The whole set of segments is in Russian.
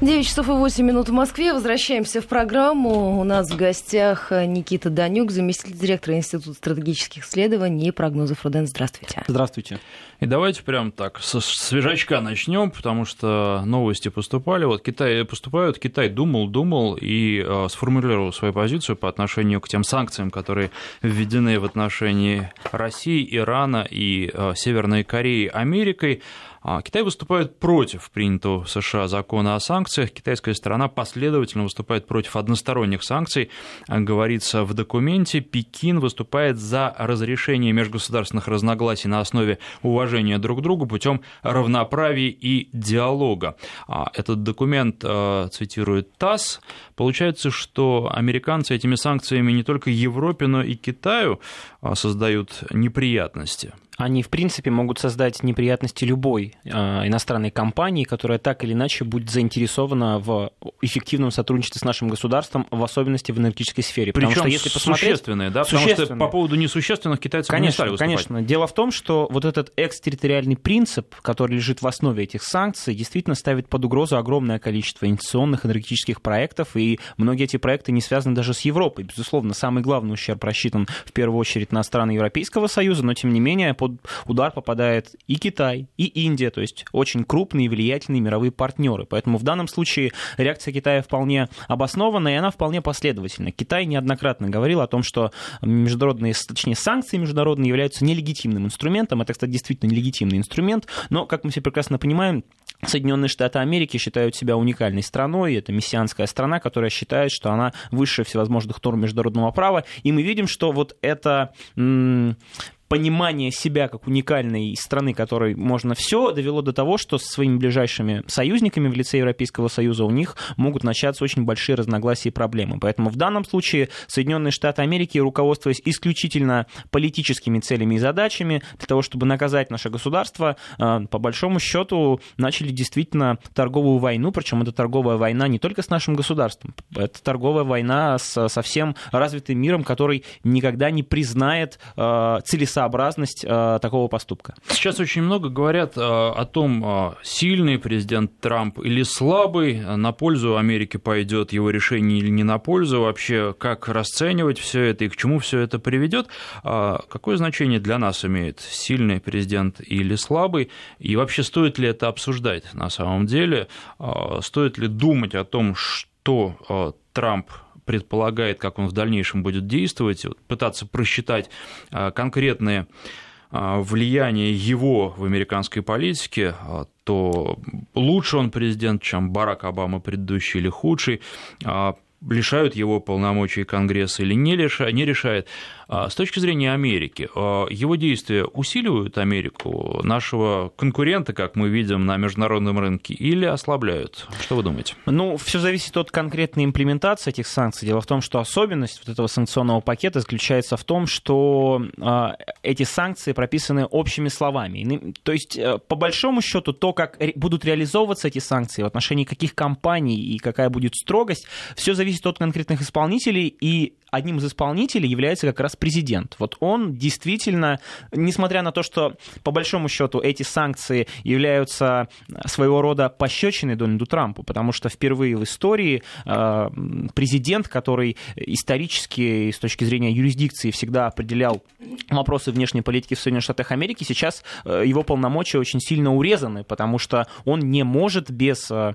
9 часов и 8 минут в Москве. Возвращаемся в программу. У нас в гостях Никита Данюк, заместитель директора Института стратегических исследований и прогнозов Руден. Здравствуйте. Здравствуйте. И давайте прям так со свежачка начнем, потому что новости поступали. Вот Китай поступают, Китай думал, думал и э, сформулировал свою позицию по отношению к тем санкциям, которые введены в отношении России, Ирана и э, Северной Кореи Америкой. А Китай выступает против принятого в США закона о санкциях. Китайская сторона последовательно выступает против односторонних санкций. Говорится в документе, Пекин выступает за разрешение межгосударственных разногласий на основе уважения друг к другу путем равноправия и диалога. А этот документ э, цитирует ТАСС. Получается, что американцы этими санкциями не только Европе, но и Китаю э, создают неприятности они, в принципе, могут создать неприятности любой э, иностранной компании, которая так или иначе будет заинтересована в эффективном сотрудничестве с нашим государством, в особенности в энергетической сфере. Причем Потому что если посмотреть... существенные, да? Потому что по поводу несущественных китайцев конечно, не стали выступать. Конечно. Дело в том, что вот этот экстерриториальный принцип, который лежит в основе этих санкций, действительно ставит под угрозу огромное количество инвестиционных энергетических проектов, и многие эти проекты не связаны даже с Европой. Безусловно, самый главный ущерб рассчитан в первую очередь на страны Европейского Союза, но тем не менее под удар попадает и Китай, и Индия, то есть очень крупные и влиятельные мировые партнеры. Поэтому в данном случае реакция Китая вполне обоснована, и она вполне последовательна. Китай неоднократно говорил о том, что международные, точнее, санкции международные являются нелегитимным инструментом. Это, кстати, действительно нелегитимный инструмент, но, как мы все прекрасно понимаем, Соединенные Штаты Америки считают себя уникальной страной, это мессианская страна, которая считает, что она выше всевозможных норм международного права, и мы видим, что вот это понимание себя как уникальной страны, которой можно все, довело до того, что со своими ближайшими союзниками в лице Европейского Союза у них могут начаться очень большие разногласия и проблемы. Поэтому в данном случае Соединенные Штаты Америки, руководствуясь исключительно политическими целями и задачами, для того, чтобы наказать наше государство, э, по большому счету начали действительно торговую войну, причем это торговая война не только с нашим государством, это торговая война с, со всем развитым миром, который никогда не признает э, целесообразность целесообразность э, такого поступка. Сейчас очень много говорят э, о том, э, сильный президент Трамп или слабый, на пользу Америки пойдет его решение или не на пользу, вообще как расценивать все это и к чему все это приведет. Какое значение для нас имеет сильный президент или слабый, и вообще стоит ли это обсуждать на самом деле, стоит ли думать о том, что Трамп предполагает, как он в дальнейшем будет действовать, пытаться просчитать а, конкретные а, влияние его в американской политике, а, то лучше он президент, чем Барак Обама предыдущий или худший, лишают его полномочий Конгресса или не, лишают, не решает. А, с точки зрения Америки, а, его действия усиливают Америку, нашего конкурента, как мы видим на международном рынке, или ослабляют? Что вы думаете? Ну, все зависит от конкретной имплементации этих санкций. Дело в том, что особенность вот этого санкционного пакета заключается в том, что а, эти санкции прописаны общими словами. То есть, э, по большому счету, то, как будут реализовываться эти санкции, в отношении каких компаний и какая будет строгость, все зависит от конкретных исполнителей, и одним из исполнителей является как раз президент. Вот он действительно, несмотря на то, что по большому счету эти санкции являются своего рода пощечиной Дональду Трампу, потому что впервые в истории э, президент, который исторически с точки зрения юрисдикции всегда определял вопросы внешней политики в Соединенных Штатах Америки, сейчас э, его полномочия очень сильно урезаны, потому что он не может без э,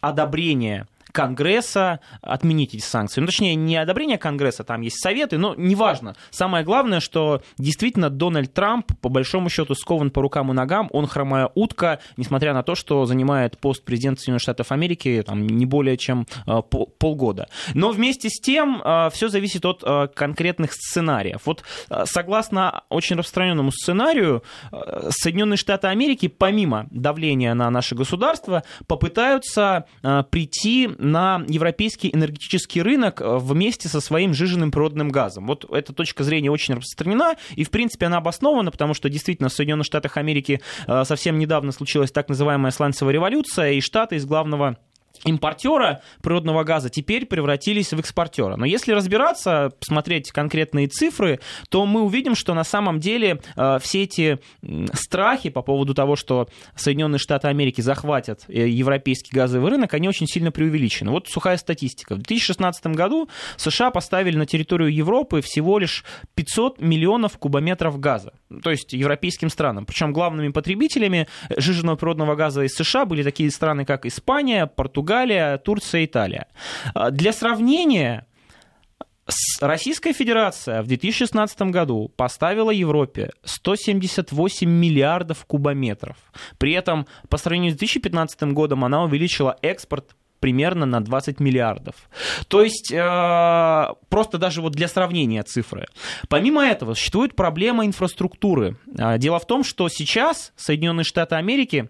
одобрения Конгресса отменить эти санкции. Ну, точнее, не одобрение Конгресса, там есть советы, но неважно. Самое главное, что действительно Дональд Трамп, по большому счету, скован по рукам и ногам, он хромая утка, несмотря на то, что занимает пост президента Соединенных Штатов Америки там, не более чем э, пол, полгода. Но вместе с тем э, все зависит от э, конкретных сценариев. Вот согласно очень распространенному сценарию, Соединенные Штаты Америки, помимо давления на наше государство, попытаются прийти на европейский энергетический рынок э, вместе со своим жиженным природным газом. Вот эта точка зрения очень распространена, и, в принципе, она обоснована, потому что действительно в Соединенных Штатах Америки э, совсем недавно случилась так называемая сланцевая революция, и Штаты из главного импортера природного газа теперь превратились в экспортера. Но если разбираться, посмотреть конкретные цифры, то мы увидим, что на самом деле э, все эти страхи по поводу того, что Соединенные Штаты Америки захватят э, европейский газовый рынок, они очень сильно преувеличены. Вот сухая статистика. В 2016 году США поставили на территорию Европы всего лишь 500 миллионов кубометров газа, то есть европейским странам. Причем главными потребителями жиженного природного газа из США были такие страны, как Испания, Португалия, Португалия, Турция, Италия. А, для сравнения, Российская Федерация в 2016 году поставила Европе 178 миллиардов кубометров. При этом по сравнению с 2015 годом она увеличила экспорт примерно на 20 миллиардов. То есть, э, просто даже вот для сравнения цифры. Помимо этого, существует проблема инфраструктуры. А, дело в том, что сейчас Соединенные Штаты Америки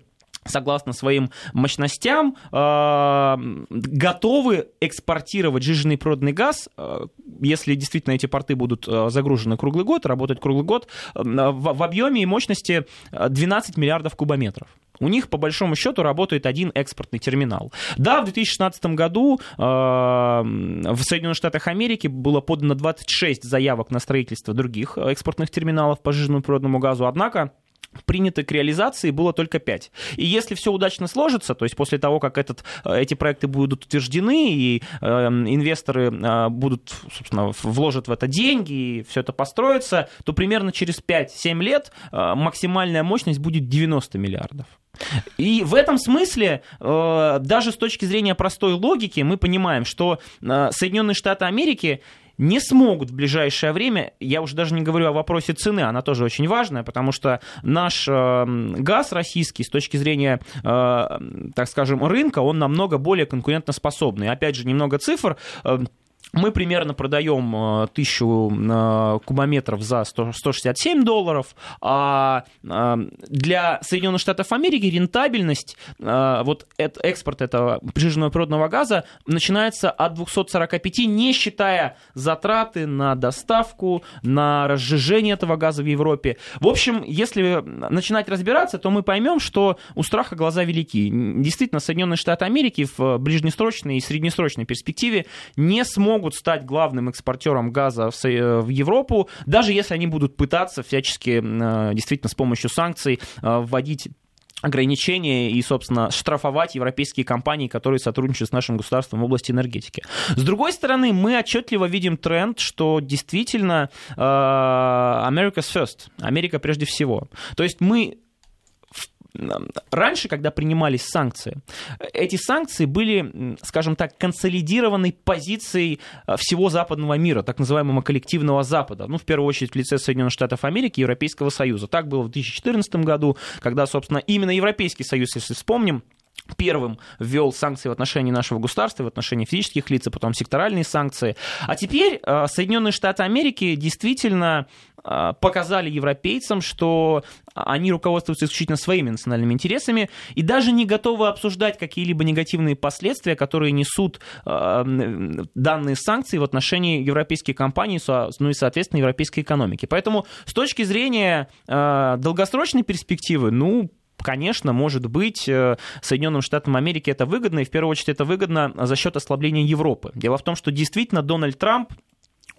согласно своим мощностям, э, готовы экспортировать жиженый природный газ, э, если действительно эти порты будут э, загружены круглый год, работать круглый год, в объеме и мощности 12 миллиардов кубометров. У них, по большому счету, работает один экспортный терминал. Да, в 2016 году в Соединенных Штатах Америки было подано 26 заявок на строительство других экспортных терминалов по жиженому природному газу, однако принято к реализации было только 5. И если все удачно сложится, то есть после того, как этот, э, эти проекты будут утверждены, и э, инвесторы э, будут, собственно, вложат в это деньги, и все это построится, то примерно через 5-7 лет э, максимальная мощность будет 90 миллиардов. И в этом смысле, э, даже с точки зрения простой логики, мы понимаем, что э, Соединенные Штаты Америки не смогут в ближайшее время, я уже даже не говорю о вопросе цены, она тоже очень важная, потому что наш э, газ российский с точки зрения, э, так скажем, рынка, он намного более конкурентоспособный. Опять же, немного цифр. Э, мы примерно продаем э, тысячу э, кубометров за 100, 167 долларов, а э, для Соединенных Штатов Америки рентабельность вот экспорт этого прижиженного природного газа начинается от 245, не считая затраты на доставку, на разжижение этого газа в Европе. В общем, если начинать разбираться, то мы поймем, что у страха глаза велики. Действительно, Соединенные Штаты Америки в ближнесрочной и среднесрочной перспективе не смогут могут стать главным экспортером газа в, э, в Европу, даже если они будут пытаться всячески э, действительно с помощью санкций э, вводить ограничения и, собственно, штрафовать европейские компании, которые сотрудничают с нашим государством в области энергетики. С другой стороны, мы отчетливо видим тренд, что действительно America's first, Америка прежде всего. То есть мы раньше, когда принимались санкции, эти санкции были, скажем так, консолидированной позицией э, всего западного мира, так называемого коллективного Запада, ну, в первую очередь в лице Соединенных Штатов Америки и Европейского Союза. Так было в 2014 году, когда, собственно, именно Европейский Союз, если вспомним, первым ввел санкции в отношении нашего государства, в отношении физических лиц, а потом секторальные санкции. А теперь э, Соединенные Штаты Америки действительно э, показали европейцам, что они руководствуются исключительно своими национальными интересами и даже не готовы обсуждать какие-либо негативные последствия, которые несут э, данные санкции в отношении европейских компаний, ну и, соответственно, европейской экономики. Поэтому с точки зрения долгосрочной перспективы, ну, конечно, может быть, э, Соединенным Штатам Америки это выгодно, и в первую очередь это выгодно за счет ослабления Европы. Дело в том, что действительно Дональд Трамп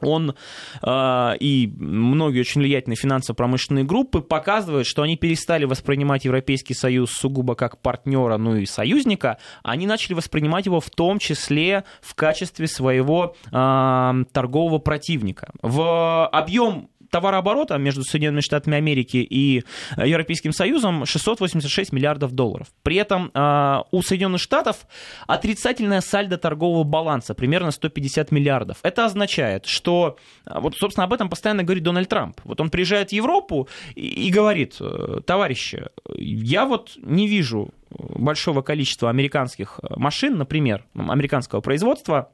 он э, и многие очень влиятельные финансово-промышленные группы показывают, что они перестали воспринимать Европейский Союз сугубо как партнера, ну и союзника, они начали воспринимать его в том числе в качестве своего э, торгового противника. В объем товарооборота между Соединенными Штатами Америки и э, Европейским Союзом 686 миллиардов долларов. При этом э, у Соединенных Штатов отрицательная сальдо торгового баланса, примерно 150 миллиардов. Это означает, что, э, вот, собственно, об этом постоянно говорит Дональд Трамп. Вот он приезжает в Европу и, и говорит, товарищи, я вот не вижу большого количества американских машин, например, американского производства,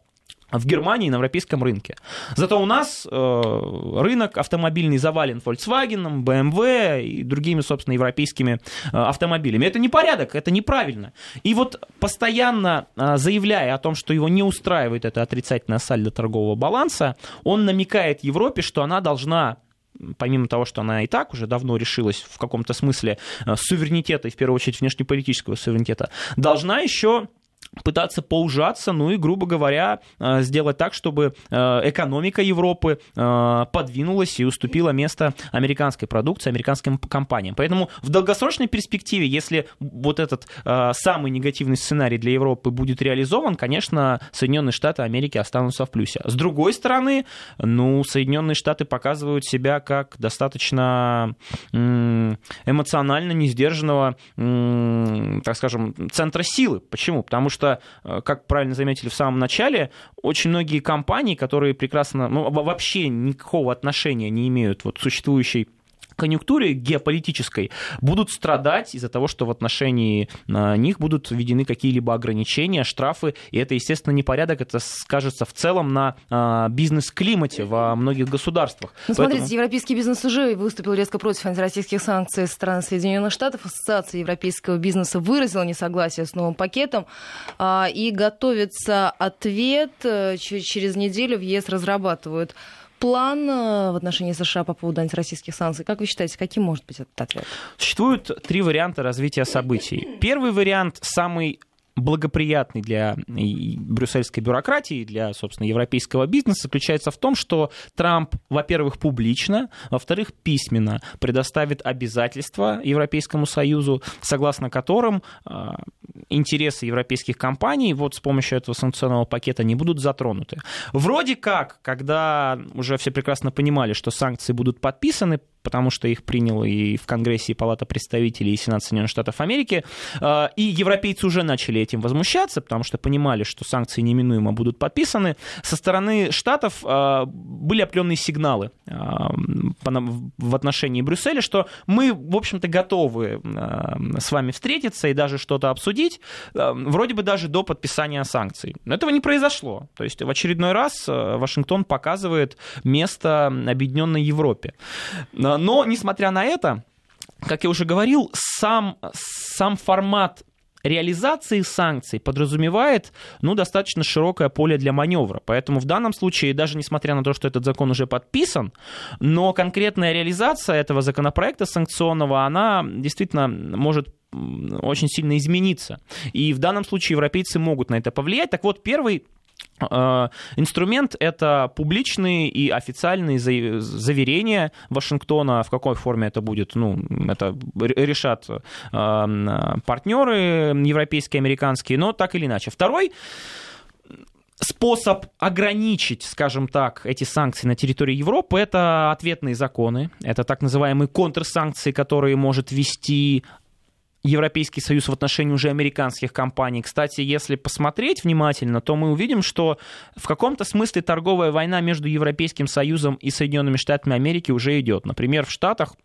в Германии на европейском рынке. Зато у нас э, рынок автомобильный завален Volkswagen, BMW и другими, собственно, европейскими э, автомобилями. Это не порядок, это неправильно. И вот постоянно э, заявляя о том, что его не устраивает это отрицательное сальдо торгового баланса, он намекает Европе, что она должна помимо того, что она и так уже давно решилась в каком-то смысле э, суверенитета, и в первую очередь внешнеполитического суверенитета, должна еще пытаться поужаться, ну и, грубо говоря, э, сделать так, чтобы э, экономика Европы э, подвинулась и уступила место американской продукции, американским компаниям. Поэтому в долгосрочной перспективе, если вот этот самый негативный сценарий для Европы будет реализован, конечно, Соединенные Штаты Америки останутся в плюсе. С другой стороны, ну, Соединенные Штаты показывают себя как достаточно эмоционально несдержанного, так скажем, центра силы. Почему? Потому что что, э, как правильно заметили в самом начале, очень многие компании, которые прекрасно, ну, вообще никакого отношения не имеют вот существующей конъюнктуре геополитической будут страдать из-за того, что в отношении а, них будут введены какие-либо ограничения, штрафы, и это, естественно, непорядок, это скажется в целом на а, бизнес-климате во многих государствах. Ну, Поэтому... смотрите, европейский бизнес уже выступил резко против антироссийских санкций стран Соединенных Штатов. Ассоциация европейского бизнеса выразила несогласие с новым пакетом, а, и готовится ответ. Э, через неделю в ЕС разрабатывают план э, в отношении США по поводу антироссийских санкций? Как вы считаете, каким может быть этот ответ? Существует три варианта развития событий. Первый вариант, самый благоприятный для брюссельской бюрократии, для, собственно, европейского бизнеса, заключается в том, что Трамп, во-первых, публично, во-вторых, письменно предоставит обязательства Европейскому Союзу, согласно которым а, интересы европейских компаний вот с помощью этого санкционного пакета не будут затронуты. Вроде как, когда уже все прекрасно понимали, что санкции будут подписаны, потому что их принял и в Конгрессе, и Палата представителей, и Сенат Соединенных Штатов Америки. А, и европейцы уже начали этим возмущаться, потому что понимали, что санкции неминуемо будут подписаны. Со стороны Штатов а, были определенные сигналы а, в отношении Брюсселя, что мы, в общем-то, готовы с вами встретиться и даже что-то обсудить, вроде бы даже до подписания санкций. Но этого не произошло. То есть в очередной раз Вашингтон показывает место Объединенной Европе. Но, несмотря на это, как я уже говорил, сам, сам формат реализации санкций подразумевает ну, достаточно широкое поле для маневра. Поэтому в данном случае, даже несмотря на то, что этот закон уже подписан, но конкретная реализация этого законопроекта санкционного, она действительно может очень сильно измениться. И в данном случае европейцы могут на это повлиять. Так вот, первый инструмент — это публичные и официальные заверения Вашингтона. В какой форме это будет, ну, это решат э, партнеры европейские, американские, но так или иначе. Второй способ ограничить, скажем так, эти санкции на территории Европы, это ответные законы, это так называемые контрсанкции, которые может ввести Европейский Союз в отношении уже американских компаний. Кстати, если посмотреть внимательно, то мы увидим, что в каком-то смысле торговая война между Европейским Союзом и Соединенными Штатами Америки уже идет. Например, в Штатах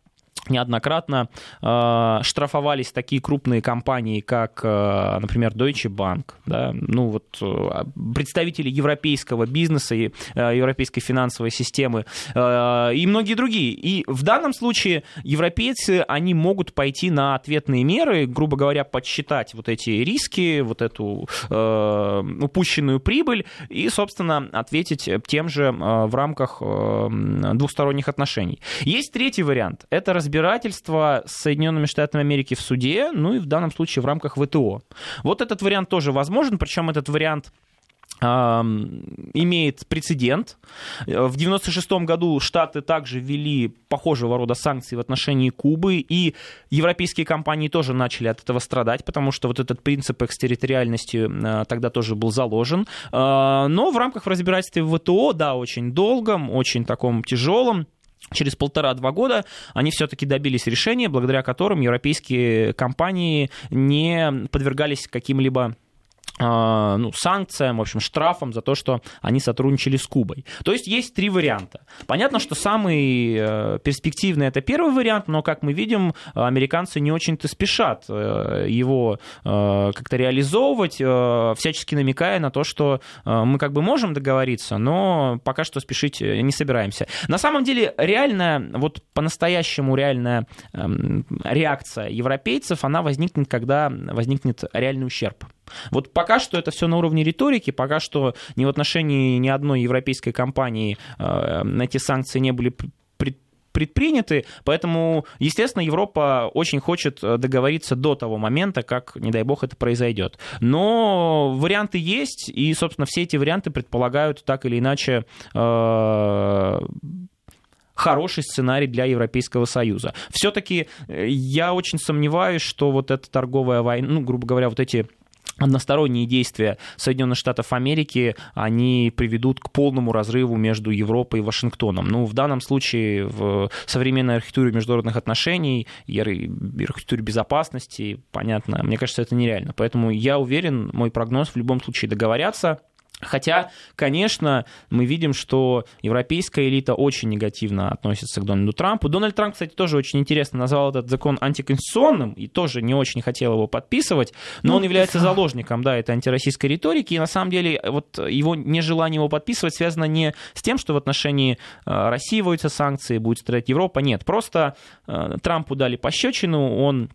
неоднократно э, штрафовались такие крупные компании, как, э, например, Deutsche Bank, да, ну вот э, представители европейского бизнеса и э, европейской финансовой системы э, и многие другие. И в данном случае европейцы, они могут пойти на ответные меры, грубо говоря, подсчитать вот эти риски, вот эту э, упущенную прибыль и, собственно, ответить тем же э, в рамках э, двусторонних отношений. Есть третий вариант. Это разбирательство с Соединенными Штатами Америки в суде, ну и в данном случае в рамках ВТО. Вот этот вариант тоже возможен, причем этот вариант имеет прецедент. В 1996 году Штаты также ввели похожего рода санкции в отношении Кубы, и европейские компании тоже начали от этого страдать, потому что вот этот принцип экстерриториальности а, тогда тоже был заложен. А, но в рамках разбирательства в ВТО, да, очень долгом, очень таком тяжелом, Через полтора-два года они все-таки добились решения, благодаря которым европейские компании не подвергались каким-либо ну, санкциям, в общем, штрафам за то, что они сотрудничали с Кубой. То есть есть три варианта. Понятно, что самый э, перспективный это первый вариант, но, как мы видим, американцы не очень-то спешат э, его э, как-то реализовывать, всячески намекая на то, что мы как бы можем договориться, но пока что спешить не собираемся. На самом деле, реальная, вот по-настоящему реальная эм, реакция европейцев, она возникнет, когда возникнет реальный ущерб. Вот пока что это все на уровне риторики, пока что ни в отношении ни одной европейской компании э, эти санкции не были предприняты, поэтому, естественно, Европа очень хочет э, договориться до того момента, как, не дай бог, это произойдет. Но варианты есть, и, собственно, все эти варианты предполагают так или иначе э, хороший сценарий для Европейского Союза. Все-таки э, я очень сомневаюсь, что вот эта торговая война, ну, грубо говоря, вот эти односторонние действия Соединенных Штатов Америки, они приведут к полному разрыву между Европой и Вашингтоном. Ну, в данном случае в современной архитектуре международных отношений и архитектуре безопасности, понятно, мне кажется, это нереально. Поэтому я уверен, мой прогноз в любом случае договорятся. Хотя, конечно, мы видим, что европейская элита очень негативно относится к Дональду Трампу. Дональд Трамп, кстати, тоже очень интересно назвал этот закон антиконституционным и тоже не очень хотел его подписывать, но ну, он является да. заложником да, этой антироссийской риторики. И на самом деле вот его нежелание его подписывать связано не с тем, что в отношении э, России вводятся санкции, будет страдать Европа. Нет, просто э, Трампу дали пощечину, он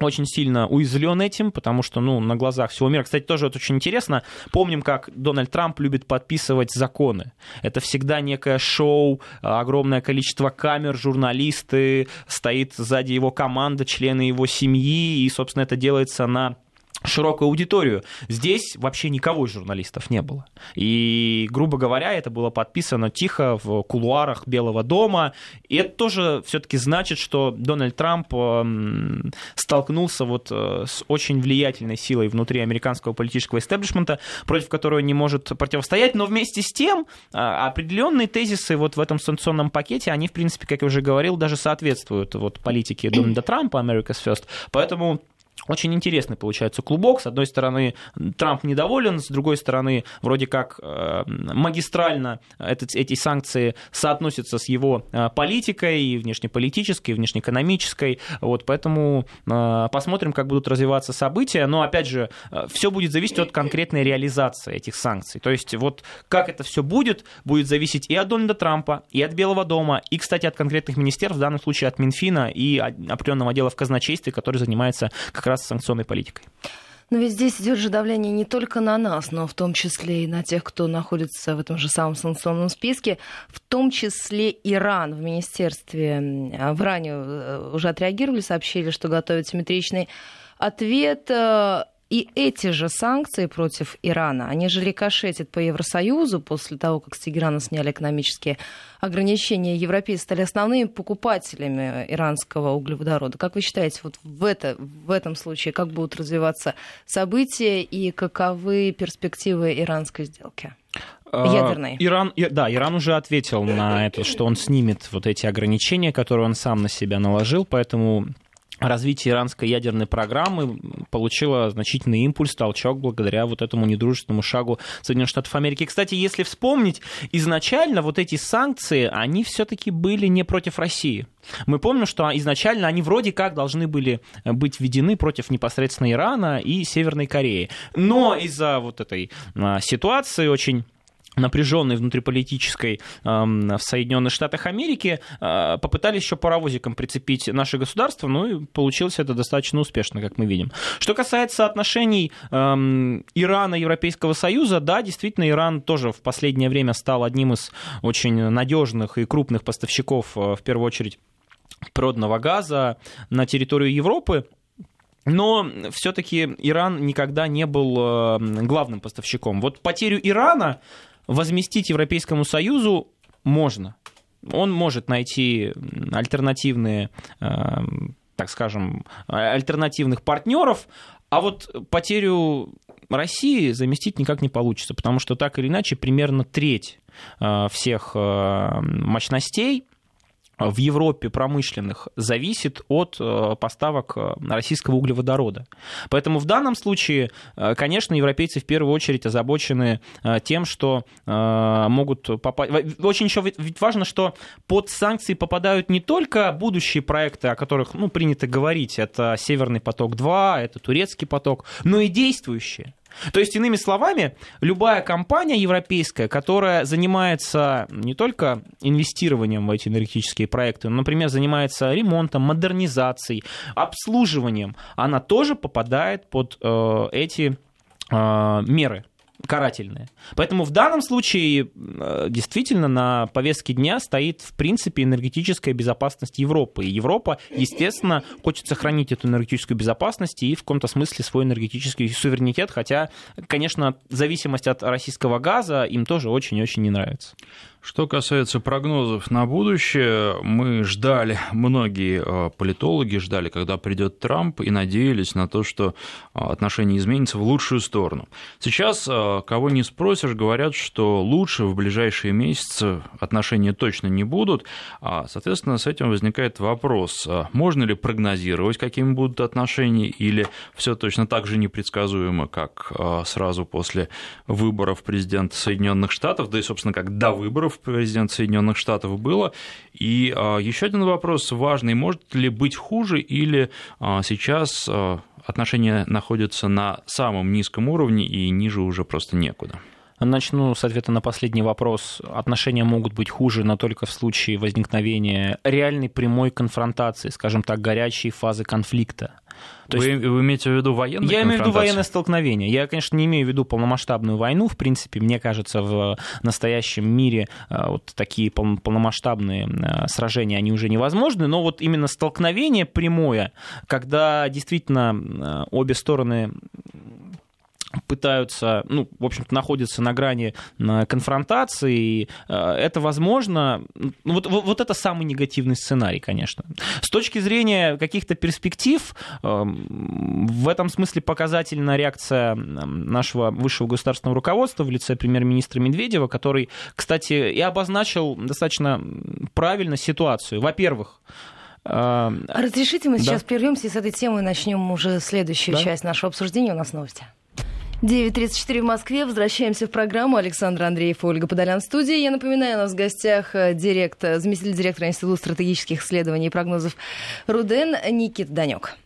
очень сильно уязвлен этим, потому что, ну, на глазах всего мира. Кстати, тоже вот очень интересно. Помним, как Дональд Трамп любит подписывать законы. Это всегда некое шоу, огромное количество камер, журналисты, стоит сзади его команда, члены его семьи, и, собственно, это делается на широкую аудиторию. Здесь вообще никого из журналистов не было. И, грубо говоря, это было подписано тихо в кулуарах Белого дома. И это тоже все-таки значит, что Дональд Трамп эм, столкнулся вот э, с очень влиятельной силой внутри американского политического истеблишмента, против которой не может противостоять. Но вместе с тем э, определенные тезисы вот в этом санкционном пакете, они, в принципе, как я уже говорил, даже соответствуют вот политике Дональда Трампа, America's First. Поэтому очень интересный получается клубок. С одной стороны, Трамп недоволен, с другой стороны, вроде как э, магистрально этот, эти санкции соотносятся с его э, политикой, и внешнеполитической, и внешнеэкономической. Вот, поэтому э, посмотрим, как будут развиваться события. Но, опять же, все будет зависеть от конкретной реализации этих санкций. То есть, вот как это все будет, будет зависеть и от Дональда Трампа, и от Белого дома, и, кстати, от конкретных министерств, в данном случае от Минфина и определенного отдела в казначействе, который занимается как раз раз санкционной политикой. Но ведь здесь идет же давление не только на нас, но в том числе и на тех, кто находится в этом же самом санкционном списке, в том числе Иран. В министерстве в Иране э, уже отреагировали, сообщили, что готовят симметричный ответ. И эти же санкции против Ирана, они же рикошетят по Евросоюзу после того, как с Тегерана сняли экономические ограничения. Европейцы стали основными покупателями иранского углеводорода. Как вы считаете, вот в, это, в этом случае как будут развиваться события и каковы перспективы иранской сделки? А, ядерной. Иран, да, Иран уже ответил на это, что он снимет вот эти ограничения, которые он сам на себя наложил, поэтому развитие иранской ядерной программы получило значительный импульс, толчок благодаря вот этому недружественному шагу Соединенных Штатов Америки. Кстати, если вспомнить, изначально вот эти санкции, они все-таки были не против России. Мы помним, что изначально они вроде как должны были быть введены против непосредственно Ирана и Северной Кореи. Но из-за вот этой а, ситуации очень напряженной внутриполитической в Соединенных Штатах Америки, э, попытались еще паровозиком прицепить наше государство, ну и получилось это достаточно успешно, как мы видим. Что касается отношений Ирана и Европейского Союза, да, действительно, Иран тоже в последнее время стал одним из очень надежных и крупных поставщиков, э, в первую очередь, природного газа на территорию Европы. Но все-таки Иран никогда не был главным поставщиком. Вот потерю Ирана возместить Европейскому Союзу можно. Он может найти альтернативные, э, так скажем, альтернативных партнеров, а вот потерю России заместить никак не получится, потому что так или иначе примерно треть э, всех э, мощностей в Европе промышленных зависит от э, поставок э, российского углеводорода. Поэтому в данном случае, э, конечно, европейцы в первую очередь озабочены тем, что могут попасть... Очень еще важно, что под санкции попадают не только будущие проекты, о которых ну, принято говорить, это «Северный поток-2», это «Турецкий поток», но и действующие. То есть, иными словами, любая компания европейская, которая занимается не только инвестированием в эти энергетические проекты, но, например, занимается ремонтом, модернизацией, обслуживанием, она тоже попадает под э, эти э, меры. Карательные. Поэтому в данном случае э, действительно на повестке дня стоит, в принципе, энергетическая безопасность Европы. И Европа, естественно, хочет сохранить эту энергетическую безопасность и в каком-то смысле свой энергетический суверенитет, хотя, конечно, зависимость от российского газа им тоже очень-очень не нравится. Что касается прогнозов на будущее, мы ждали, многие э, политологи ждали, когда придет Трамп, и надеялись на то, что э, отношения изменятся в лучшую сторону. Сейчас, э, кого не спросишь, говорят, что лучше в ближайшие месяцы отношения точно не будут. А, соответственно, с этим возникает вопрос, можно ли прогнозировать, какими будут отношения, или все точно так же непредсказуемо, как сразу после выборов президента Соединенных Штатов, да и, собственно, как до выборов президент Соединенных Штатов было. И а, еще один вопрос важный. Может ли быть хуже или а, сейчас а, отношения находятся на самом низком уровне и ниже уже просто некуда? Начну с ответа на последний вопрос. Отношения могут быть хуже, но только в случае возникновения реальной прямой конфронтации, скажем так, горячей фазы конфликта. То вы, есть, вы имеете в виду военные Я имею в виду военное столкновение. Я, конечно, не имею в виду полномасштабную войну. В принципе, мне кажется, в настоящем мире э, вот такие полномасштабные э, сражения, они уже невозможны. Но вот именно столкновение прямое, когда действительно э, обе стороны пытаются, ну, в общем-то, находятся на грани конфронтации, и э, это возможно, ну, вот, вот это самый негативный сценарий, конечно. С точки зрения каких-то перспектив, эм, в этом смысле показательна реакция нашего высшего государственного руководства в лице премьер-министра Медведева, который, кстати, и обозначил достаточно правильно ситуацию. Во-первых, э, Разрешите, мы да. сейчас прервемся и с этой темой начнем уже следующую да? часть нашего обсуждения. У нас новости. 9.34 в Москве. Возвращаемся в программу. Александр Андреев Ольга Подолян в студии. Я напоминаю, у нас в гостях э, директ, заместитель директора Института стратегических исследований и прогнозов РУДЕН Никит Данек.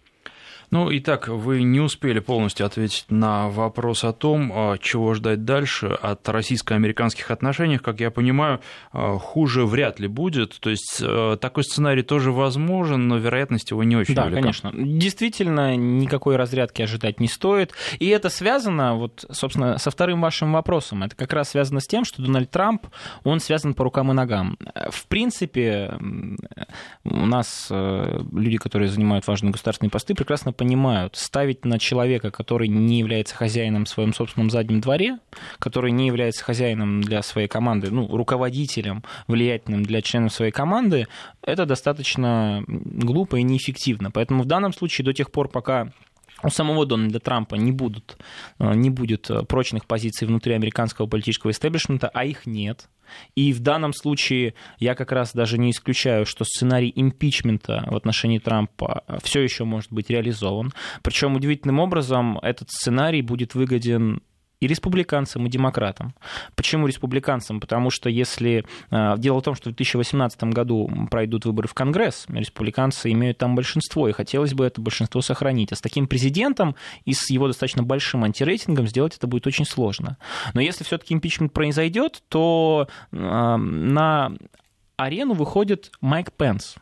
Ну, итак, вы не успели полностью ответить на вопрос о том, а, чего ждать дальше от российско-американских отношений. Как я понимаю, а, хуже вряд ли будет. То есть а, такой сценарий тоже возможен, но вероятность его не очень да, велика. конечно. Действительно, никакой разрядки ожидать не стоит. И это связано, вот, собственно, со вторым вашим вопросом. Это как раз связано с тем, что Дональд Трамп, он связан по рукам и ногам. В принципе, у нас э, люди, которые занимают важные государственные посты, прекрасно понимают, ставить на человека, который не является хозяином в своем собственном заднем дворе, который не является хозяином для своей команды, ну, руководителем, влиятельным для членов своей команды, это достаточно глупо и неэффективно. Поэтому в данном случае до тех пор, пока у самого Дональда Трампа не, будут, э, не будет э, прочных позиций внутри американского политического истеблишмента, а их нет. И в данном случае я как раз даже не исключаю, что сценарий импичмента в отношении Трампа э, все еще может быть реализован. Причем удивительным образом этот сценарий будет выгоден и республиканцам, и демократам. Почему республиканцам? Потому что если... Э, дело в том, что в 2018 году пройдут выборы в Конгресс, республиканцы имеют там большинство, и хотелось бы это большинство сохранить. А с таким президентом и с его достаточно большим антирейтингом сделать это будет очень сложно. Но если все-таки импичмент произойдет, то э, на арену выходит Майк Пенс.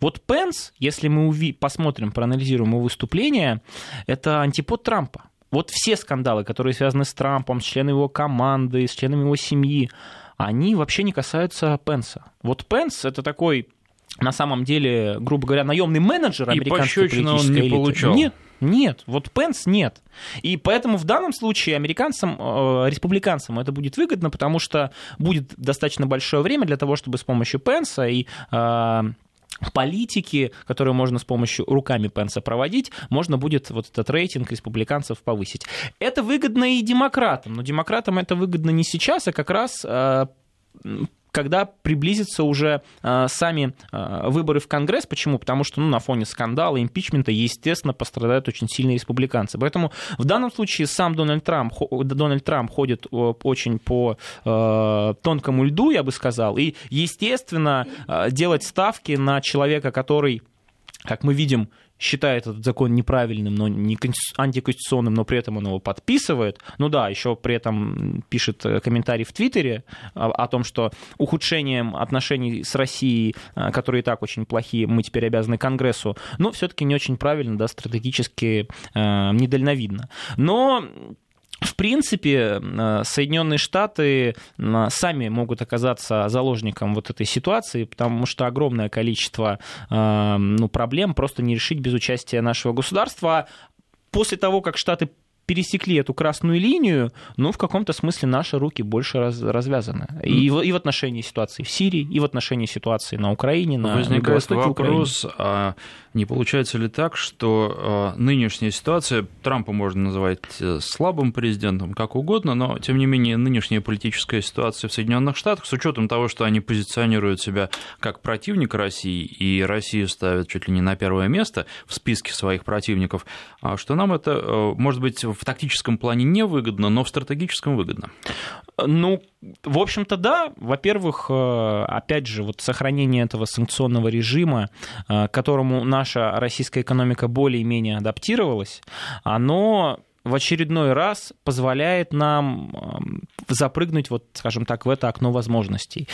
Вот Пенс, если мы посмотрим, проанализируем его выступление, это антипод Трампа. Вот все скандалы, которые связаны с Трампом, с членами его команды, с членами его семьи, они вообще не касаются Пенса. Вот Пенс — это такой на самом деле, грубо говоря, наемный менеджер американской политической он не элиты. получал. Нет, нет, вот Пенс нет. И поэтому в данном случае американцам, э, республиканцам это будет выгодно, потому что будет достаточно большое время для того, чтобы с помощью Пенса и э, политики, которые можно с помощью руками Пенса проводить, можно будет вот этот рейтинг республиканцев повысить. Это выгодно и демократам, но демократам это выгодно не сейчас, а как раз э, когда приблизятся уже э, сами э, выборы в Конгресс. Почему? Потому что ну, на фоне скандала, импичмента, естественно, пострадают очень сильные республиканцы. Поэтому в данном случае сам Дональд Трамп, Дональд Трамп ходит очень по э, тонкому льду, я бы сказал, и, естественно, делать ставки на человека, который, как мы видим, считает этот закон неправильным, но не антиконституционным, но при этом он его подписывает. Ну да, еще при этом пишет э, комментарий в Твиттере о, о том, что ухудшением отношений с Россией, э, которые и так очень плохие, мы теперь обязаны Конгрессу, но все-таки не очень правильно, да, стратегически э, недальновидно. Но в принципе, Соединенные Штаты сами могут оказаться заложником вот этой ситуации, потому что огромное количество ну, проблем просто не решить без участия нашего государства. После того, как Штаты пересекли эту красную линию, ну, в каком-то смысле наши руки больше раз, развязаны. И, в, и в отношении ситуации в Сирии, и в отношении ситуации на Украине, на Возникает вопрос, Украины. а не получается ли так, что а, нынешняя ситуация, Трампа можно назвать э, слабым президентом, как угодно, но, тем не менее, нынешняя политическая ситуация в Соединенных Штатах, с учетом того, что они позиционируют себя как противник России, и Россию ставят чуть ли не на первое место в списке своих противников, а что нам это, э, может быть, в тактическом плане невыгодно, но в стратегическом выгодно. Ну, в общем-то, да. Во-первых, э, опять же, вот сохранение этого санкционного режима, к которому наша российская экономика более-менее адаптировалась, оно в очередной раз позволяет нам эм, запрыгнуть, вот, скажем так, в это окно возможностей.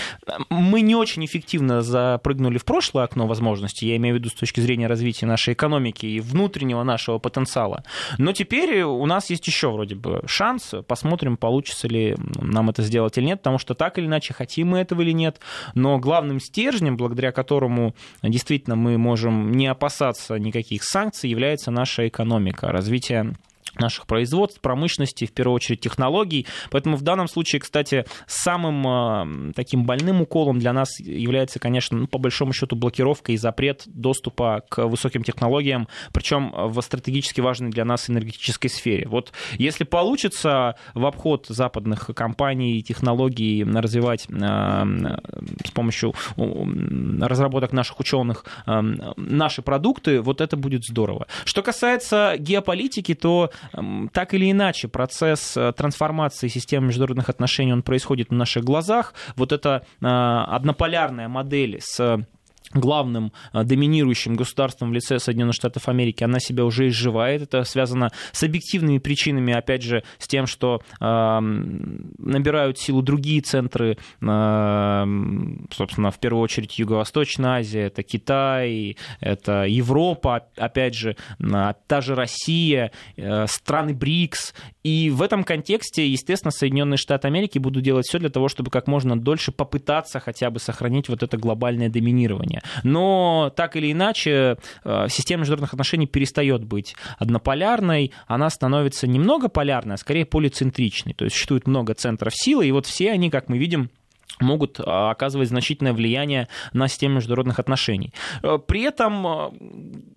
Мы не очень эффективно запрыгнули в прошлое окно возможностей, я имею в виду с точки зрения развития нашей экономики и внутреннего нашего потенциала. Но теперь у нас есть еще вроде бы шанс, посмотрим, получится ли нам это сделать или нет, потому что так или иначе, хотим мы этого или нет, но главным стержнем, благодаря которому действительно мы можем не опасаться никаких санкций, является наша экономика, развитие наших производств, промышленности, в первую очередь технологий. Поэтому в данном случае, кстати, самым э, таким больным уколом для нас является, конечно, ну, по большому счету блокировка и запрет доступа к высоким технологиям, причем в стратегически важной для нас энергетической сфере. Вот если получится в обход западных компаний и технологий развивать э, с помощью разработок наших ученых э, наши продукты, вот это будет здорово. Что касается геополитики, то так или иначе процесс э, трансформации системы международных отношений, он происходит на наших глазах. Вот эта э, однополярная модель с главным э, доминирующим государством в лице Соединенных Штатов Америки, она себя уже изживает. Это связано с объективными причинами, опять же, с тем, что э, набирают силу другие центры, э, собственно, в первую очередь Юго-Восточная Азия, это Китай, это Европа, опять же, э, та же Россия, э, страны БРИКС. И в этом контексте, естественно, Соединенные Штаты Америки будут делать все для того, чтобы как можно дольше попытаться хотя бы сохранить вот это глобальное доминирование. Но так или иначе, э, система международных отношений перестает быть однополярной, она становится немного полярной, а скорее полицентричной. То есть существует много центров силы, и вот все они, как мы видим, могут а, оказывать значительное влияние на систему международных отношений. Э, при этом, э,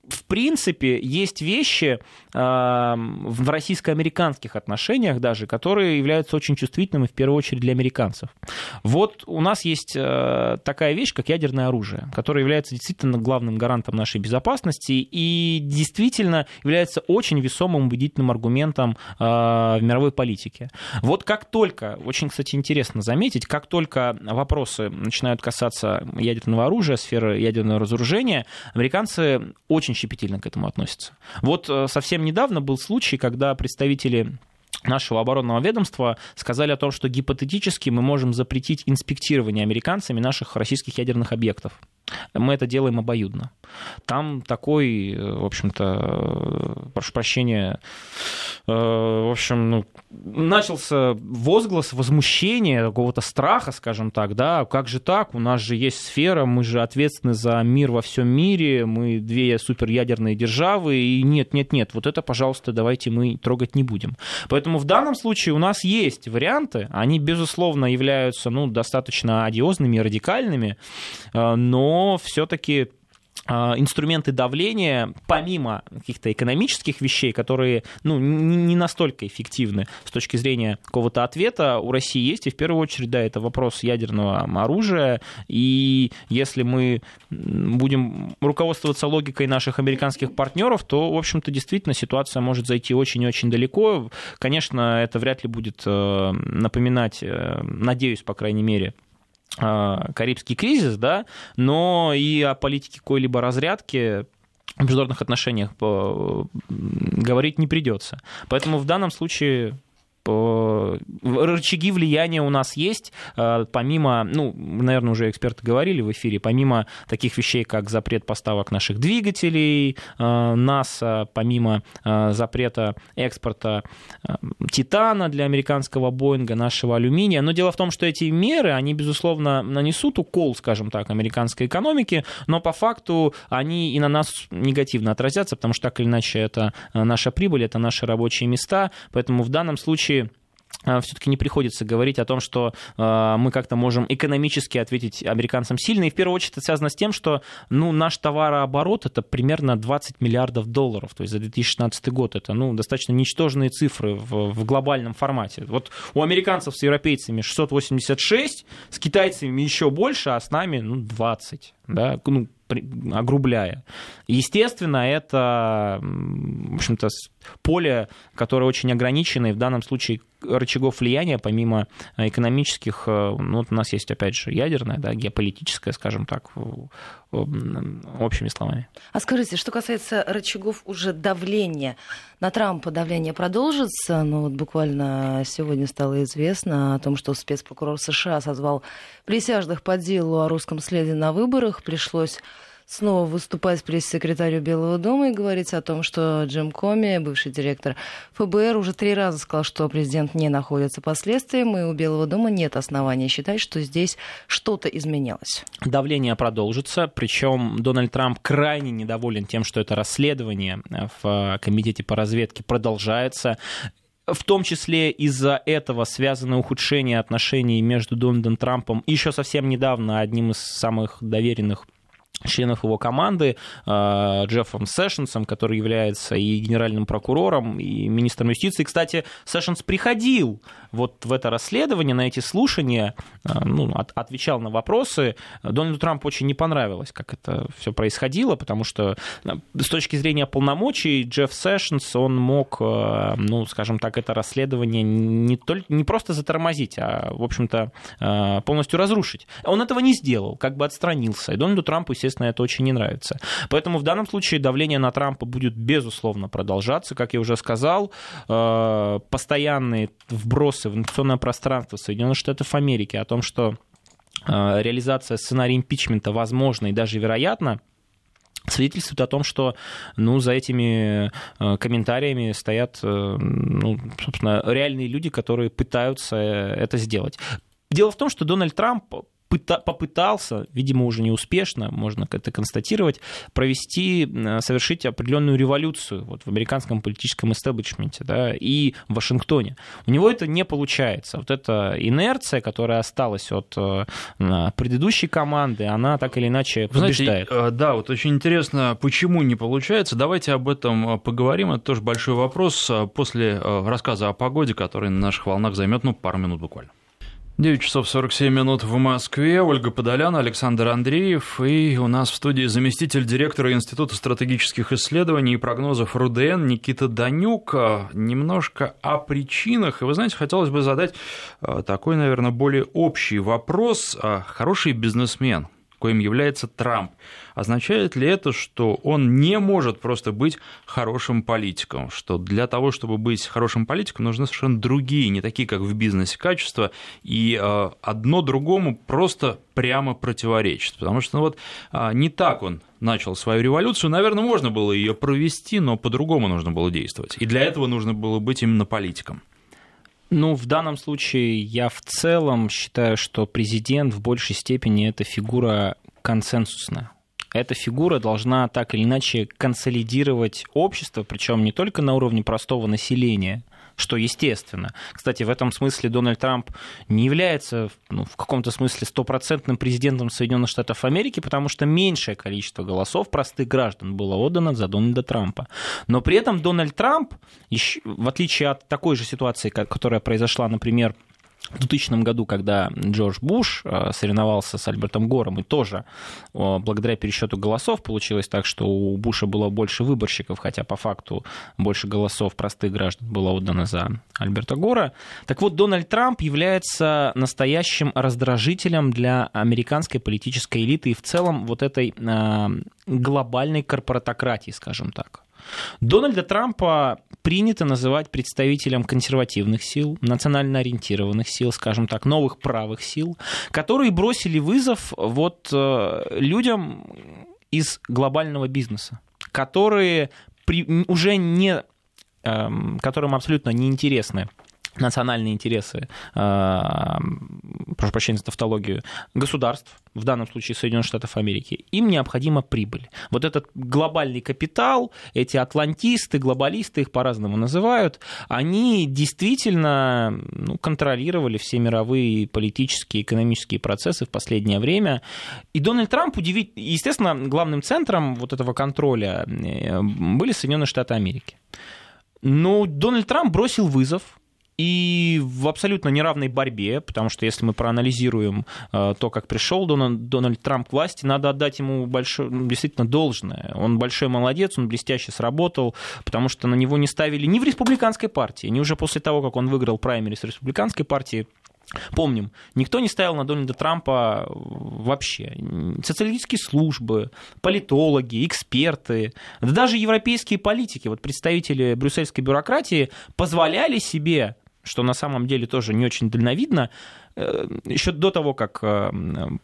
в принципе, есть вещи э, в российско-американских отношениях даже, которые являются очень чувствительными, в первую очередь, для американцев. Вот у нас есть такая вещь, как ядерное оружие, которое является действительно главным гарантом нашей безопасности и действительно является очень весомым убедительным аргументом в мировой политике. Вот как только, очень, кстати, интересно заметить, как только вопросы начинают касаться ядерного оружия, сферы ядерного разоружения, американцы очень щепетильно к этому относятся. Вот э, совсем недавно был случай, когда представители нашего оборонного ведомства сказали о том, что гипотетически мы можем запретить инспектирование американцами наших российских ядерных объектов. Мы это делаем обоюдно. Там такой, э, в общем-то, прошу прощения, э, в общем, ну, начался возглас возмущения, какого-то страха, скажем так, да, как же так, у нас же есть сфера, мы же ответственны за мир во всем мире, мы две суперядерные державы, и нет, нет, нет, вот это, пожалуйста, давайте мы трогать не будем. Поэтому в данном случае у нас есть варианты, они, безусловно, являются, ну, достаточно одиозными радикальными, э, но все-таки а, инструменты давления, помимо каких-то экономических вещей, которые ну, не настолько эффективны с точки зрения какого-то ответа, у России есть. И в первую очередь, да, это вопрос ядерного оружия. И если мы будем руководствоваться логикой наших американских партнеров, то, в общем-то, действительно ситуация может зайти очень и очень далеко. Конечно, это вряд ли будет э, напоминать, э, надеюсь, по крайней мере, Карибский кризис, да, но и о политике какой-либо разрядки в международных отношениях говорить не придется. Поэтому в данном случае рычаги влияния у нас есть, помимо, ну, наверное, уже эксперты говорили в эфире, помимо таких вещей, как запрет поставок наших двигателей, НАСА, помимо запрета экспорта титана для американского Боинга, нашего алюминия. Но дело в том, что эти меры, они, безусловно, нанесут укол, скажем так, американской экономике, но по факту они и на нас негативно отразятся, потому что так или иначе это наша прибыль, это наши рабочие места, поэтому в данном случае а, все-таки не приходится говорить о том, что э, мы как-то можем экономически ответить американцам сильно. И в первую очередь это связано с тем, что ну, наш товарооборот это примерно 20 миллиардов долларов. То есть за 2016 год это ну, достаточно ничтожные цифры в, в глобальном формате. Вот у американцев с европейцами 686, с китайцами еще больше, а с нами ну, 20. Да? Ну, огрубляя. Естественно, это, в общем-то, поле, которое очень ограничено, и в данном случае рычагов влияния, помимо экономических, э, ну, вот у нас есть, опять же, ядерное, да, геополитическое, скажем так, общими словами. А скажите, что касается рычагов уже давления, на Трампа давление продолжится? Ну, вот буквально сегодня стало известно о том, что спецпрокурор США созвал присяжных по делу о русском следе на выборах. Пришлось снова выступать пресс-секретарю Белого дома и говорить о том, что Джим Коми, бывший директор ФБР, уже три раза сказал, что президент не находится под следствием, и у Белого дома нет оснований считать, что здесь что-то изменилось. Давление продолжится, причем Дональд Трамп крайне недоволен тем, что это расследование в Комитете по разведке продолжается в том числе из-за этого связано ухудшение отношений между Дональдом Трампом и еще совсем недавно одним из самых доверенных членов его команды э, Джеффом Сэшенсом, который является и генеральным прокурором, и министром юстиции. Кстати, Сэшенс приходил вот в это расследование, на эти слушания, э, ну, от, отвечал на вопросы. Дональду Трампу очень не понравилось, как это все происходило, потому что э, с точки зрения полномочий Джефф Сэшенс, он мог, ну, скажем так, это расследование не, только, не просто затормозить, а, в общем-то, полностью разрушить. Он этого не сделал, как бы отстранился. И Дональду Трампу, естественно, это очень не нравится. Поэтому в данном случае давление на Трампа будет, безусловно, продолжаться. Как я уже сказал, э, постоянные вбросы в информационное пространство Соединенных Штатов Америки о том, что э, реализация сценария импичмента возможна и даже вероятна, свидетельствует о том, что ну, за этими э, комментариями стоят ну, собственно, реальные люди, которые пытаются это сделать. Дело в том, что Дональд Трамп попытался, видимо, уже неуспешно, можно это констатировать, провести, э, совершить определенную революцию вот в американском политическом истеблишменте да, и в Вашингтоне. У него это не получается. Вот эта инерция, которая осталась от э, предыдущей команды, она так или иначе побеждает. Знаете, э, да, вот очень интересно, почему не получается. Давайте об этом поговорим. Это тоже большой вопрос после рассказа о погоде, который на наших волнах займет ну, пару минут буквально. 9 часов 47 минут в Москве. Ольга Подоляна, Александр Андреев. И у нас в студии заместитель директора Института стратегических исследований и прогнозов РУДН Никита Данюк. Немножко о причинах. И вы знаете, хотелось бы задать э, такой, наверное, более общий вопрос. Хороший бизнесмен, коим является Трамп, означает ли это, что он не может просто быть хорошим политиком, что для того, чтобы быть хорошим политиком, нужны совершенно другие, не такие, как в бизнесе, качества, и э, одно другому просто прямо противоречит, потому что ну, вот а, не так он начал свою революцию, наверное, можно было ее провести, но по-другому нужно было действовать, и для этого нужно было быть именно политиком. Ну, в данном случае я в целом считаю, что президент в большей степени это фигура консенсусная. Эта фигура должна так или иначе консолидировать общество, причем не только на уровне простого населения, что естественно. Кстати, в этом смысле Дональд Трамп не является ну, в каком-то смысле стопроцентным президентом Соединенных Штатов Америки, потому что меньшее количество голосов простых граждан было отдано за Дональда Трампа. Но при этом Дональд Трамп, в отличие от такой же ситуации, которая произошла, например, в 2000 году, когда Джордж Буш э, соревновался с Альбертом Гором, и тоже благодаря пересчету голосов получилось так, что у Буша было больше выборщиков, хотя по факту больше голосов простых граждан было отдано за Альберта Гора. Так вот, Дональд Трамп является настоящим раздражителем для американской политической элиты и в целом вот этой э, глобальной корпоратократии, скажем так. Дональда Трампа принято называть представителем консервативных сил, национально ориентированных сил, скажем так, новых правых сил, которые бросили вызов вот э, людям из глобального бизнеса, которые при, уже не, э, которым абсолютно неинтересны национальные интересы, э, прошу прощения за тавтологию, государств, в данном случае Соединенных Штатов Америки, им необходима прибыль. Вот этот глобальный капитал, эти атлантисты, глобалисты, их по-разному называют, они действительно ну, контролировали все мировые политические, экономические процессы в последнее время. И Дональд Трамп удивить, естественно, главным центром вот этого контроля э, были Соединенные Штаты Америки. Но Дональд Трамп бросил вызов и в абсолютно неравной борьбе, потому что если мы проанализируем э, то, как пришел Дональд, Трамп к власти, надо отдать ему большое, ну, действительно должное. Он большой молодец, он блестяще сработал, потому что на него не ставили ни в республиканской партии, ни уже после того, как он выиграл праймерис республиканской партии, Помним, никто не ставил на Дональда Трампа вообще. Социологические службы, политологи, эксперты, да даже европейские политики, вот представители брюссельской бюрократии позволяли себе что на самом деле тоже не очень дальновидно, э, еще до того, как э,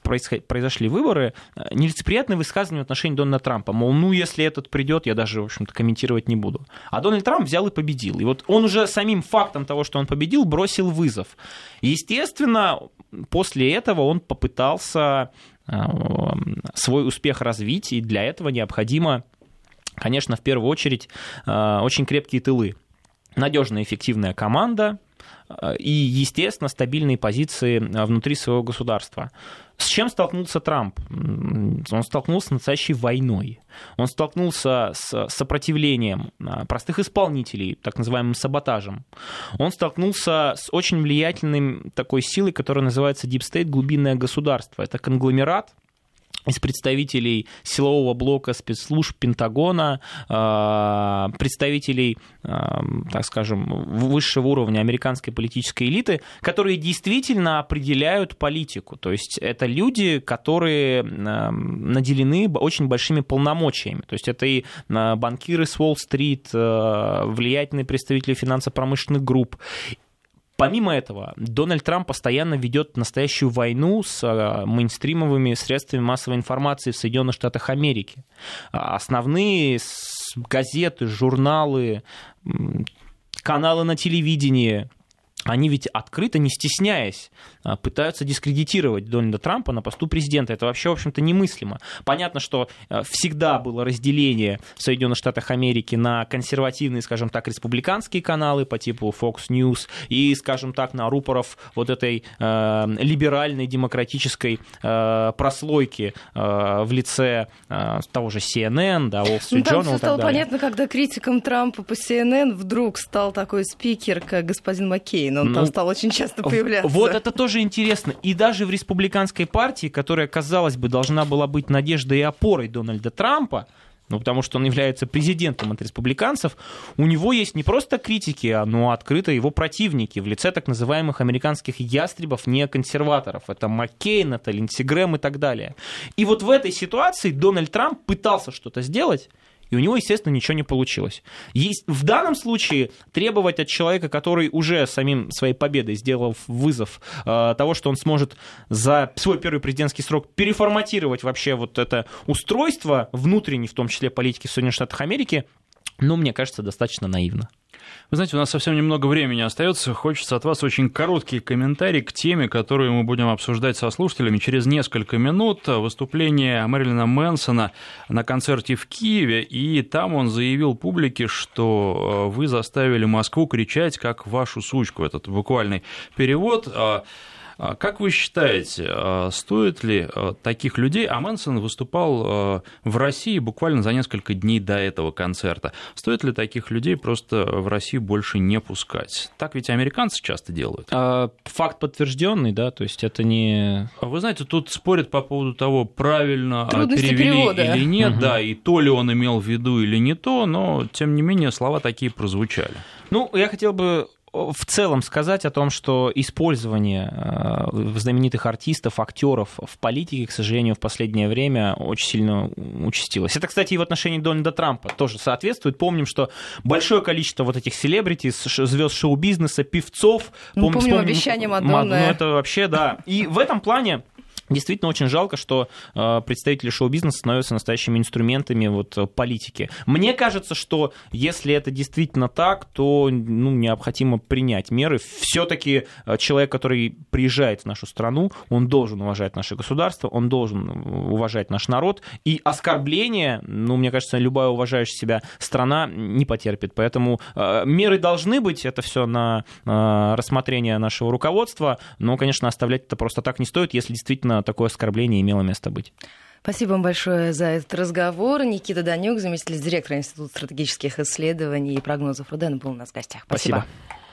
произошли выборы, э, нелицеприятные высказывания в отношении Дональда Трампа. Мол, ну, если этот придет, я даже, в общем-то, комментировать не буду. А Дональд Трамп взял и победил. И вот он уже самим фактом того, что он победил, бросил вызов. Естественно, после этого он попытался свой успех развить, и для этого необходимо, конечно, в первую очередь, очень крепкие тылы. Надежная, эффективная команда, и, естественно, стабильные позиции э, внутри своего государства. С чем столкнулся Трамп? Он столкнулся с настоящей войной. Он столкнулся с сопротивлением э, простых исполнителей, так называемым саботажем. Он столкнулся с очень влиятельной такой силой, которая называется Deep State, глубинное государство. Это конгломерат, из представителей силового блока спецслужб Пентагона, а, представителей, а, так скажем, высшего уровня американской политической элиты, которые действительно определяют политику. То есть это люди, которые а, наделены очень большими полномочиями. То есть это и банкиры с Уолл-стрит, влиятельные представители финансово-промышленных групп. Помимо этого, Дональд Трамп постоянно ведет настоящую войну с а, мейнстримовыми средствами массовой информации в Соединенных Штатах Америки. А, основные газеты, журналы, каналы на телевидении они ведь открыто, не стесняясь, а, пытаются дискредитировать Дональда Трампа на посту президента. Это вообще, в общем-то, немыслимо. Понятно, что а, всегда было разделение в Соединенных Штатах Америки на консервативные, скажем так, республиканские каналы по типу Fox News и, скажем так, на рупоров вот этой э, либеральной демократической э, прослойки э, в лице э, того же CNN, да, Wall Street ну, там Journal. Все стало понятно, когда критиком Трампа по CNN вдруг стал такой спикер, как господин Маккейн Кейн, он ну, там стал очень часто появляться. Вот это тоже интересно. И даже в республиканской партии, которая, казалось бы, должна была быть надеждой и опорой Дональда Трампа, ну, потому что он является президентом от республиканцев, у него есть не просто критики, а, но открыто его противники в лице так называемых американских ястребов, не консерваторов. Это Маккейн, это Линдси Грэм и так далее. И вот в этой ситуации Дональд Трамп пытался что-то сделать, и у него, естественно, ничего не получилось. Есть, в данном случае требовать от человека, который уже самим своей победой сделал вызов э, того, что он сможет за свой первый президентский срок переформатировать вообще вот это устройство внутренней, в том числе политики в Соединенных Штатах Америки, ну, мне кажется, достаточно наивно. Вы знаете, у нас совсем немного времени остается. Хочется от вас очень короткий комментарий к теме, которую мы будем обсуждать со слушателями через несколько минут. Выступление Мэрилина Мэнсона на концерте в Киеве, и там он заявил публике, что э, вы заставили Москву кричать как вашу сучку. Этот буквальный перевод. А, как вы считаете, а, стоит ли а, таких людей, а Мэнсон выступал в России буквально за несколько дней до этого концерта, стоит ли таких людей просто в Россию больше не пускать? Так ведь американцы часто делают. Факт подтвержденный, да, то есть это не... Вы знаете, тут спорят по поводу того, правильно Трудности перевели перевода. или нет, угу. да, и то ли он имел в виду или не то, но тем не менее слова такие прозвучали. Ну, я хотел бы в целом сказать о том, что использование э, знаменитых артистов, актеров в политике, к сожалению, в последнее время очень сильно участилось. Это, кстати, и в отношении Дональда Трампа тоже соответствует. Помним, что большое количество вот этих селебрити, звезд шоу-бизнеса, певцов. Мы помним, помним обещание Мадонны. Ну, это вообще, да. И в этом плане Действительно очень жалко, что э, представители шоу-бизнеса становятся настоящими инструментами вот, э, политики. Мне кажется, что если это действительно так, то ну, необходимо принять меры. Все-таки э, человек, который приезжает в нашу страну, он должен уважать наше государство, он должен уважать наш народ. И оскорбление, ну, мне кажется, любая уважающая себя страна не потерпит. Поэтому меры должны быть, это все на рассмотрение нашего руководства. Но, конечно, оставлять это просто так не стоит, если действительно такое оскорбление имело место быть. Спасибо вам большое за этот разговор. Никита Данюк, заместитель директора Института стратегических исследований и прогнозов РУДН, был у нас в гостях. Спасибо. Спасибо.